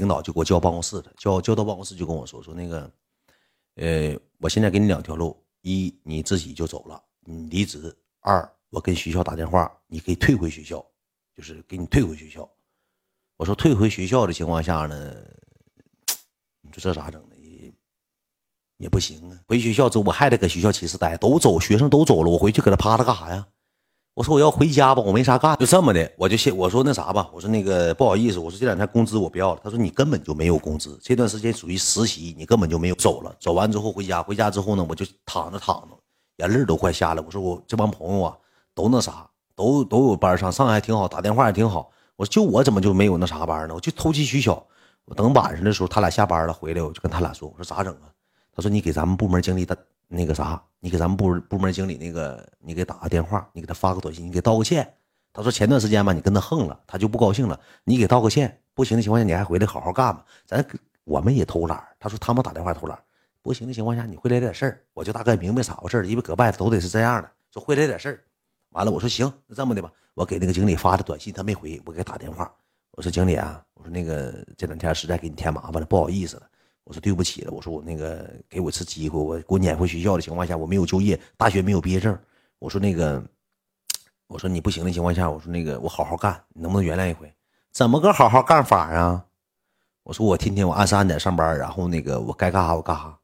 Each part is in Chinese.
领导就给我叫办公室了，叫叫到办公室就跟我说说那个，呃，我现在给你两条路：一，你自己就走了，你离职；二，我跟学校打电话，你可以退回学校，就是给你退回学校。我说退回学校的情况下呢，你说这咋整呢？也不行啊。回学校之后，我还得搁学校寝室待，都走，学生都走了，我回去搁那趴着干啥呀？我说我要回家吧，我没啥干，就这么的，我就先我说那啥吧，我说那个不好意思，我说这两天工资我不要了。他说你根本就没有工资，这段时间属于实习，你根本就没有走了。走完之后回家，回家之后呢，我就躺着躺着，眼泪都快下来。我说我这帮朋友啊，都那啥，都都有班上，上还挺好，打电话也挺好。我说就我怎么就没有那啥班呢？我就投机取巧。我等晚上的时候，他俩下班了回来，我就跟他俩说，我说咋整啊？他说你给咱们部门经理打那个啥。你给咱们部部门经理那个，你给打个电话，你给他发个短信，你给道个歉。他说前段时间吧，你跟他横了，他就不高兴了。你给道个歉，不行的情况下，你还回来好好干吧。咱我们也偷懒。他说他们打电话偷懒，不行的情况下，你会来点事儿。我就大概明白咋回事因为搁外头都得是这样的，说会来点事儿。完了，我说行，那这么的吧，我给那个经理发的短信，他没回，我给他打电话。我说经理啊，我说那个这两天实在给你添麻烦了，不好意思了。我说对不起了，我说我那个给我次机会，我给我撵回学校的情况下，我没有就业，大学没有毕业证。我说那个，我说你不行的情况下，我说那个我好好干，你能不能原谅一回？怎么个好好干法啊？我说我天天我按时按点上班，然后那个我该干啥我干啥。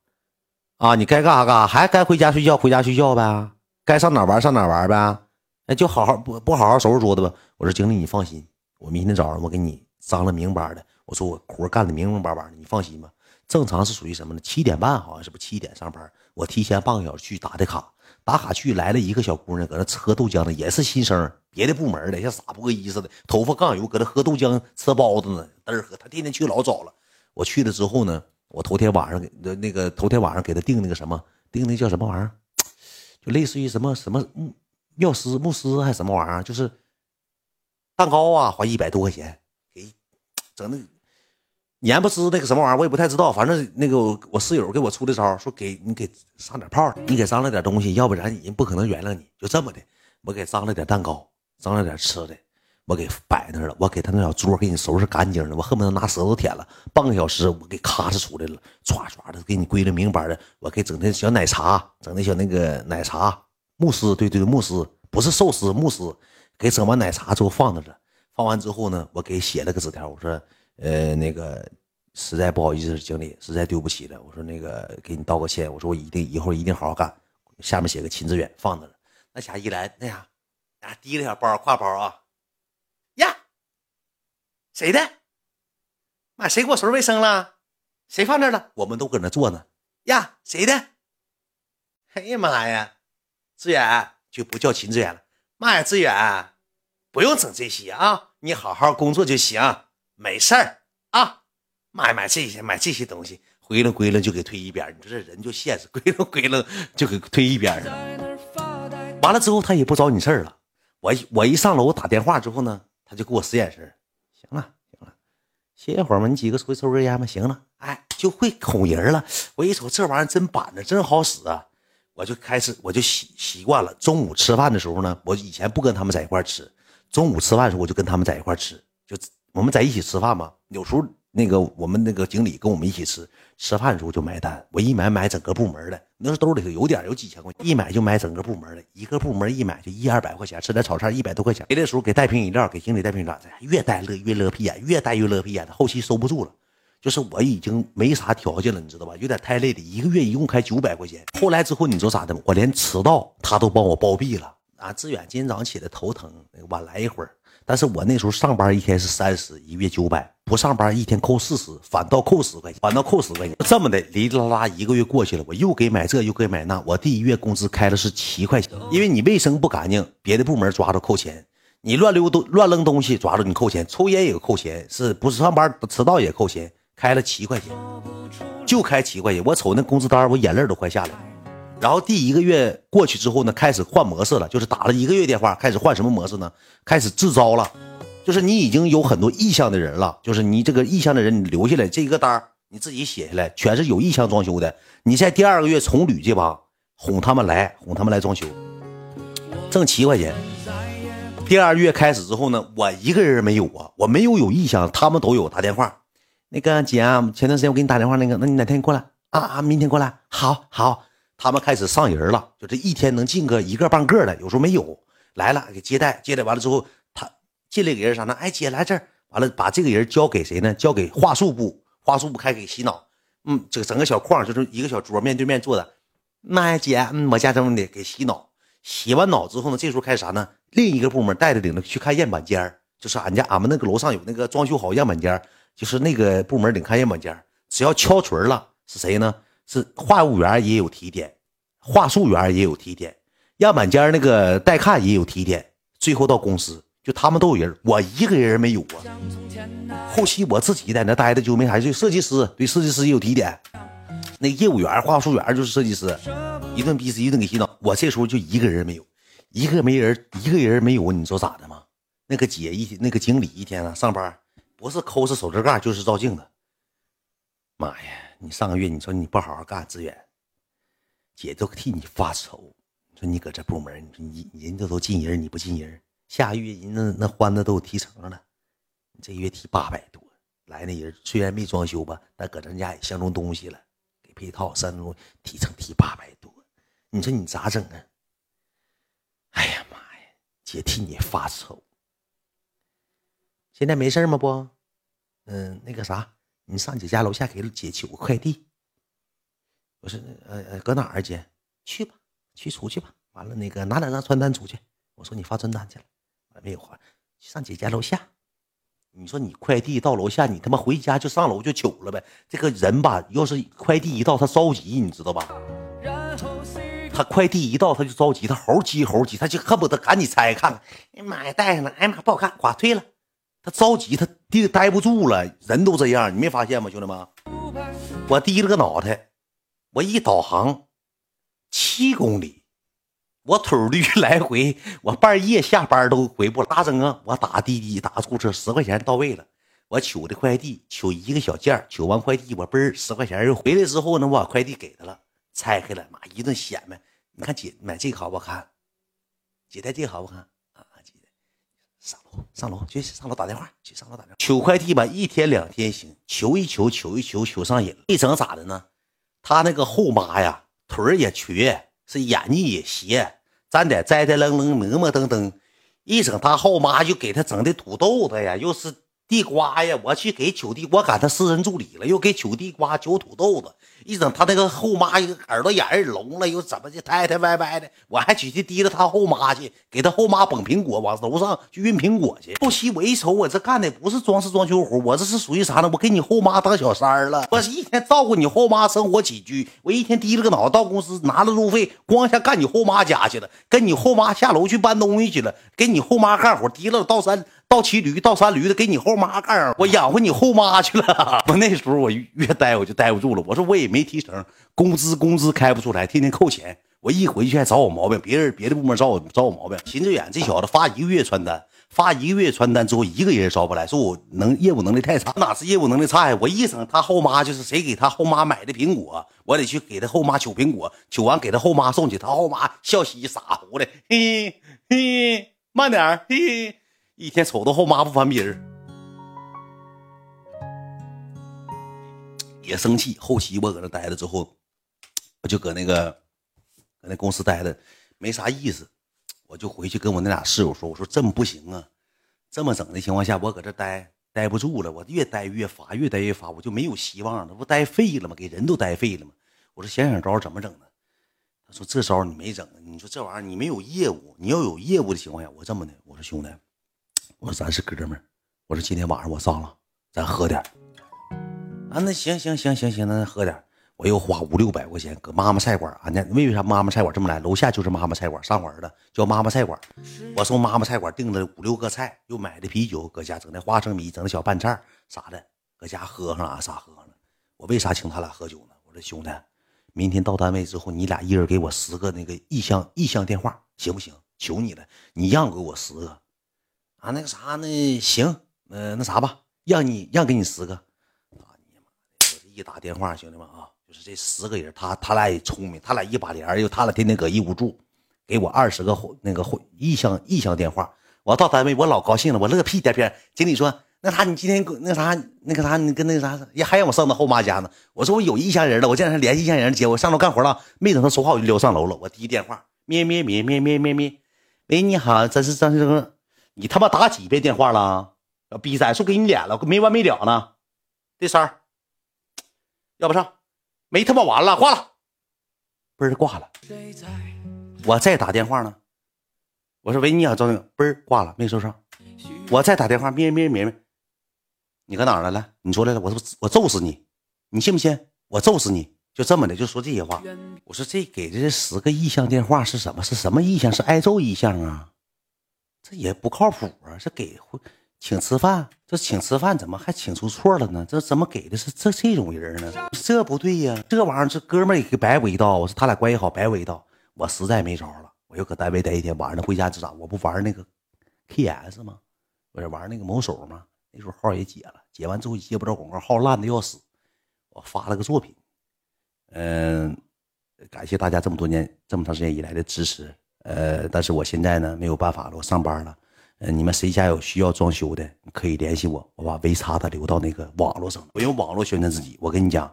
啊，你该干啥干啥，还该回家睡觉回家睡觉呗，该上哪玩上哪玩呗。那就好好不不好好收拾桌子吧。我说经理你放心，我明天早上我给你张了明白的。我说我活干的明明白白的，你放心吧。正常是属于什么呢？七点半好像是不七点上班，我提前半个小时去打的卡，打卡去来了一个小姑娘，搁那喝豆浆呢，也是新生，别的部门的，像傻波一似的，头发杠油，搁那喝豆浆吃包子呢，嘚儿喝。她天天去老早了，我去了之后呢，我头天晚上给那个头天晚上给她订那个什么，订那叫什么玩意儿，就类似于什么什么牧庙师牧师还是什么玩意儿，就是蛋糕啊，花一百多块钱。给整那。年不湿那个什么玩意儿，我也不太知道。反正那个我室友给我出的招，说给你给上点炮，你给张了点东西，要不然人不可能原谅你。就这么的，我给张了点蛋糕，张了点吃的，我给摆那了。我给他那小桌给你收拾干净了，我恨不得拿舌头舔了。半个小时，我给咔哧出来了，唰唰的给你归了明白的。我给整那小奶茶，整那小那个奶茶慕斯，对对慕斯不是寿司慕斯。给整完奶茶之后放那了，放完之后呢，我给写了个纸条，我说。呃，那个实在不好意思，经理，实在对不起了。我说那个给你道个歉。我说我一定以后一定好好干。下面写个秦志远放那了。那家一来，那啥，啊，提了小包挎包啊，呀，谁的？妈，谁给我收拾卫生了？谁放那了？我们都搁那坐呢。呀，谁的？哎呀妈呀，志远就不叫秦志远了。妈呀，志远，不用整这些啊，你好好工作就行。没事儿啊，买买这些买这些东西，归了归了就给推一边。你说这人就现实，归了归了就给推一边了完了之后他也不找你事儿了。我我一上楼打电话之后呢，他就给我使眼神行了行了，歇一会儿嘛，你几个出去抽根烟吧。行了，哎，就会哄人了。我一瞅这玩意儿真板着，真好使啊！我就开始我就习习惯了。中午吃饭的时候呢，我以前不跟他们在一块吃，中午吃饭的时候我就跟他们在一块吃，就。我们在一起吃饭嘛，有时候那个我们那个经理跟我们一起吃，吃饭的时候就买单。我一买买整个部门的，那时候兜里头有点有几千块钱，一买就买整个部门的，一个部门一买就一二百块钱，吃点炒菜一百多块钱。别的时候给带瓶饮料，给经理带瓶饮料，越带乐越乐屁眼，越带越乐屁眼，后期收不住了。就是我已经没啥条件了，你知道吧？有点太累了，一个月一共开九百块钱。后来之后你知道咋的吗？我连迟到他都帮我包庇了。啊，志远今天早上起来头疼，晚来一会儿。但是我那时候上班一天是三十，一月九百，不上班一天扣四十，反倒扣十块钱，反倒扣十块钱。这么的，哩哩啦啦一个月过去了，我又给买这又给买那，我第一月工资开的是七块钱，因为你卫生不干净，别的部门抓着扣钱，你乱溜都乱扔东西抓着你扣钱，抽烟也扣钱，是不是上班迟到也扣钱，开了七块钱，就开七块钱，我瞅那工资单，我眼泪都快下来了。然后第一个月过去之后呢，开始换模式了，就是打了一个月电话，开始换什么模式呢？开始自招了，就是你已经有很多意向的人了，就是你这个意向的人，你留下来这一个单你自己写下来，全是有意向装修的。你在第二个月重捋这帮，哄他们来，哄他们来装修，挣七块钱。第二月开始之后呢，我一个人没有啊，我没有有意向，他们都有打电话。那个姐啊，前段时间我给你打电话，那个，那你哪天过来啊啊？明天过来，好好。他们开始上人了，就这一天能进个一个半个的，有时候没有来了给接待，接待完了之后，他进来个人啥呢？哎，姐来这儿，完了把这个人交给谁呢？交给话术部，话术部开始给洗脑。嗯，这个整个小框就是一个小桌，面对面坐的。那，姐，嗯，我家这么的给洗脑，洗完脑之后呢，这时候开始啥呢？另一个部门带着领着去看样板间就是俺家俺们那个楼上有那个装修好样板间就是那个部门领看样板间只要敲锤了，是谁呢？是话务员也有提点，话术员也有提点，样板间那个带看也有提点，最后到公司就他们都有人，我一个人没有啊。后期我自己在那待的就没啥事，设计师对设计师也有提点，那业务员、话术员就是设计师，一顿逼死，一顿给洗脑。我这时候就一个人没有，一个没人，一个人没有，你说咋的吗？那个姐一那个经理一天啊上班，不是抠着手指盖就是照镜子。妈呀！你上个月你说你不好好干，资源姐都替你发愁。你说你搁这部门，你说你人家都进人，你不进人。下个月人那那欢子都有提成了，你这月提八百多。来那人虽然没装修吧，但搁咱家也相中东西了，给配套三中提成提八百多。你说你咋整啊？哎呀妈呀，姐替你发愁。现在没事吗？不，嗯，那个啥。你上姐家楼下给姐取个快递。我说，呃呃，搁哪儿啊姐？去吧，去出去吧。完了，那个拿两张传单出去。我说你发传单去了，没有发。上姐家楼下。你说你快递到楼下，你他妈回家就上楼就取了呗。这个人吧，要是快递一到，他着急，你知道吧？他快递一到，他就着急，他猴急猴急，他就恨不得赶紧拆开看看。哎呀妈呀，带上了！哎呀妈，不好看，垮退了。他着急，他低待不住了，人都这样，你没发现吗，兄弟们？我低了个脑袋，我一导航七公里，我腿驴来回，我半夜下班都回不了。咋整啊？我打滴滴，打出租车，十块钱到位了。我取的快递，取一个小件取完快递，我嘣十块钱又回来之后呢，我把快递给他了，拆开了，妈一顿显摆。你看姐买这个好不好看？姐戴这个好不好看？上楼，上楼，去上楼打电话，去上楼打电话。取快递吧，一天两天行，求一求，求一求，求上瘾了。一整咋的呢？他那个后妈呀，腿也瘸，是眼睛也斜，站得栽栽愣愣，磨磨登登。一整他后妈就给他整的土豆子呀，又是地瓜呀。我去给取地，我赶他私人助理了，又给取地瓜，取土豆子。一整他那个后妈一个耳朵眼儿聋了，又怎么的太太歪歪的，我还去去提着他后妈去，给他后妈捧苹果，往楼上去运苹果去。后期我一瞅，我这干的不是装饰装修活，我这是属于啥呢？我给你后妈当小三儿了，我是一天照顾你后妈生活起居，我一天低了个脑袋到公司拿了路费，光下干你后妈家去了，跟你后妈下楼去搬东西去了，给你后妈干活，提了到山倒骑驴倒山驴的，给你后妈干，我养活你后妈去了。我那时候我越待我就待不住了，我说我也没。提成，工资工资开不出来，天天扣钱。我一回去还找我毛病，别人别的部门找我找我毛病。秦志远这小子发一个月传单，发一个月传单之后，一个人招不来，说我能业务能力太差，哪是业务能力差呀？我一整他后妈就是谁给他后妈买的苹果，我得去给他后妈取苹果，取完给他后妈送去，他后妈笑嘻傻乎的，嘿嘿，慢点嘿，一天瞅着后妈不翻鼻儿。也生气，后期我搁那待着之后，我就搁那个搁那公司待着，没啥意思，我就回去跟我那俩室友说：“我说这么不行啊，这么整的情况下，我搁这待待不住了，我越待越发，越待越发，我就没有希望了，不待废了吗？给人都待废了吗？我说想想招怎么整呢？他说这招你没整，你说这玩意儿你没有业务，你要有业务的情况下，我这么的，我说兄弟，我说咱是哥们儿，我说今天晚上我上了，咱喝点。”啊，那行行行行行，那喝点我又花五六百块钱搁妈妈菜馆啊，那为啥妈妈菜馆这么来？楼下就是妈妈菜馆上我儿子，叫妈妈菜馆我从妈妈菜馆订了五六个菜，又买的啤酒，搁家整的花生米，整的小拌菜啥的，搁家喝上了，啥喝上了。我为啥请他俩喝酒呢？我说兄弟，明天到单位之后，你俩一人给我十个那个意向意向电话，行不行？求你了，你让给我十个。啊，那个啥那？行，呃，那啥吧，让你让给你十个。打你妈！我这一打电话，兄弟们啊，就是这十个人，他他俩也聪明，他俩一把帘又他俩天天搁一屋住，给我二十个那个意向意向电话，我到单位我老高兴了，我乐屁颠颠。经理说那啥，你今天那啥那个啥，你跟那个啥，也还让我上他后妈家呢。我说我有意向人了，我这两天联系意向人接我上楼干活了。没等他说话，我就溜上楼了。我第一电话，咩咩咩咩咩咩咩，喂，你好，这是张先生，你他妈打几遍电话了？要逼崽，说给你脸了，没完没了呢。这三儿，要不上，没他妈完了，挂了，嘣儿挂了。我再打电话呢，我说喂，你好，张先生，嘣儿挂了，没收上。我再打电话，咩咩咩咩。你搁哪儿来了？你出来了，我我揍死你，你信不信？我揍死你！就这么的，就说这些话。我说这给的这十个意向电话是什么？是什么意向？是挨揍意向啊？这也不靠谱啊！这给请吃饭，这请吃饭怎么还请出错了呢？这怎么给的是这这种人呢？这不对呀！这玩意儿这哥们儿也白我一道。我说他俩关系好，白我一道。我实在没招了，我又搁单位待一天，晚上回家就咋？我不玩那个 KS 吗？我这玩那个某手吗？那时候号也解了，解完之后接不着广告，号烂的要死。我发了个作品，嗯，感谢大家这么多年这么长时间以来的支持。呃，但是我现在呢没有办法了，我上班了。呃，你们谁家有需要装修的，可以联系我，我把微叉的留到那个网络上，我用网络宣传自己。我跟你讲，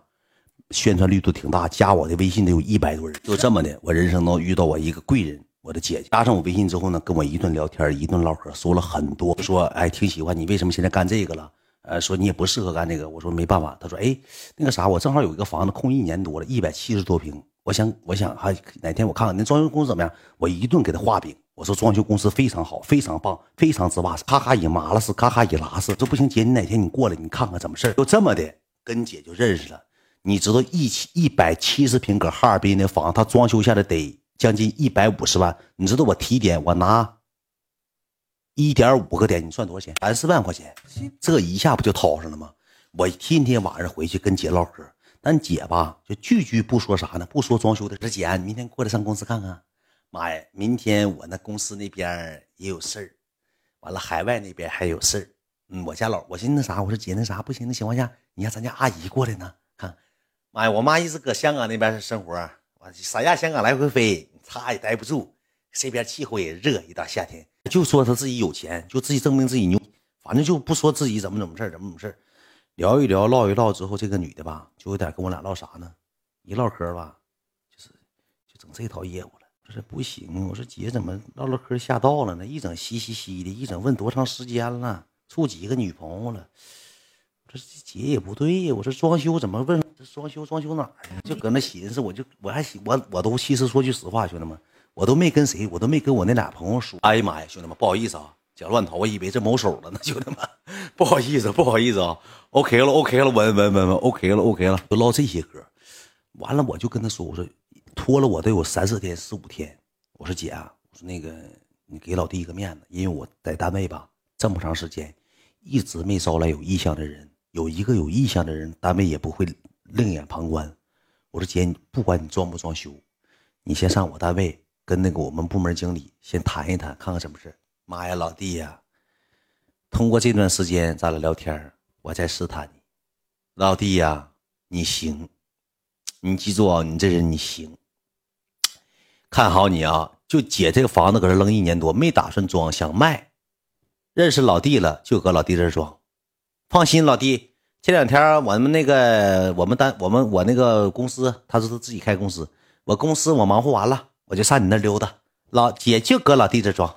宣传力度挺大，加我的微信得有一百多人。就这么的，我人生中遇到我一个贵人。我的姐姐加上我微信之后呢，跟我一顿聊天，一顿唠嗑，说了很多，说哎挺喜欢你，为什么现在干这个了？呃，说你也不适合干这个。我说没办法。他说哎，那个啥，我正好有一个房子空一年多了，一百七十多平，我想我想还哪天我看看那装修公司怎么样，我一顿给他画饼。我说装修公司非常好，非常棒，非常之哇，咔咔一麻了是，咔咔一拉是。这不行，姐你哪天你过来你看看怎么事就这么的跟姐就认识了。你知道一七一百七十平搁哈尔滨那房，他装修下来得。将近一百五十万，你知道我提点我拿一点五个点，你算多少钱？三四万块钱，这一下不就掏上了吗？我天天晚上回去跟姐唠嗑，但姐吧就句句不说啥呢？不说装修的。这姐，你明天过来上公司看看。妈呀，明天我那公司那边也有事儿，完了海外那边还有事儿。嗯，我家老，我寻思那啥，我说姐那啥不行的情况下，你让咱家阿姨过来呢？看，妈呀，我妈一直搁香港那边生活，我三亚香港来回飞。她也待不住，这边气候也热，一到夏天就说他自己有钱，就自己证明自己牛，反正就不说自己怎么怎么事怎么怎么事聊一聊，唠一唠之后，这个女的吧，就有点跟我俩唠啥呢？一唠嗑吧，就是就整这套业务了。我说不行，我说姐怎么唠唠嗑吓到了呢？一整嘻嘻嘻的，一整问多长时间了，处几个女朋友了？我说姐也不对呀，我说装修怎么问？这装修装修哪儿呀？就搁那寻思，我就我还我我都其实说句实话，兄弟们，我都没跟谁，我都没跟我那俩朋友说。哎呀妈呀，兄弟们，不好意思啊，讲乱头，我以为这某手了呢，兄弟们，不好意思，不好意思啊。OK 了，OK 了，稳稳稳稳，OK 了，OK 了，就唠这些嗑。完了，我就跟他说，我说拖了我得有三四天、四五天。我说姐啊，我说那个你给老弟一个面子，因为我在单位吧这么长时间，一直没招来有意向的人，有一个有意向的人，单位也不会。另眼旁观，我说姐，不管你装不装修，你先上我单位跟那个我们部门经理先谈一谈，看看什么事妈呀，老弟呀，通过这段时间咱俩聊天我在试探你，老弟呀，你行，你记住啊，你这人你行，看好你啊！就姐这个房子搁这扔一年多，没打算装，想卖，认识老弟了，就搁老弟这装，放心，老弟。这两天我们那个我们单我们我那个公司，他说他自己开公司，我公司我忙活完了，我就上你那溜达。老姐就搁老弟这装。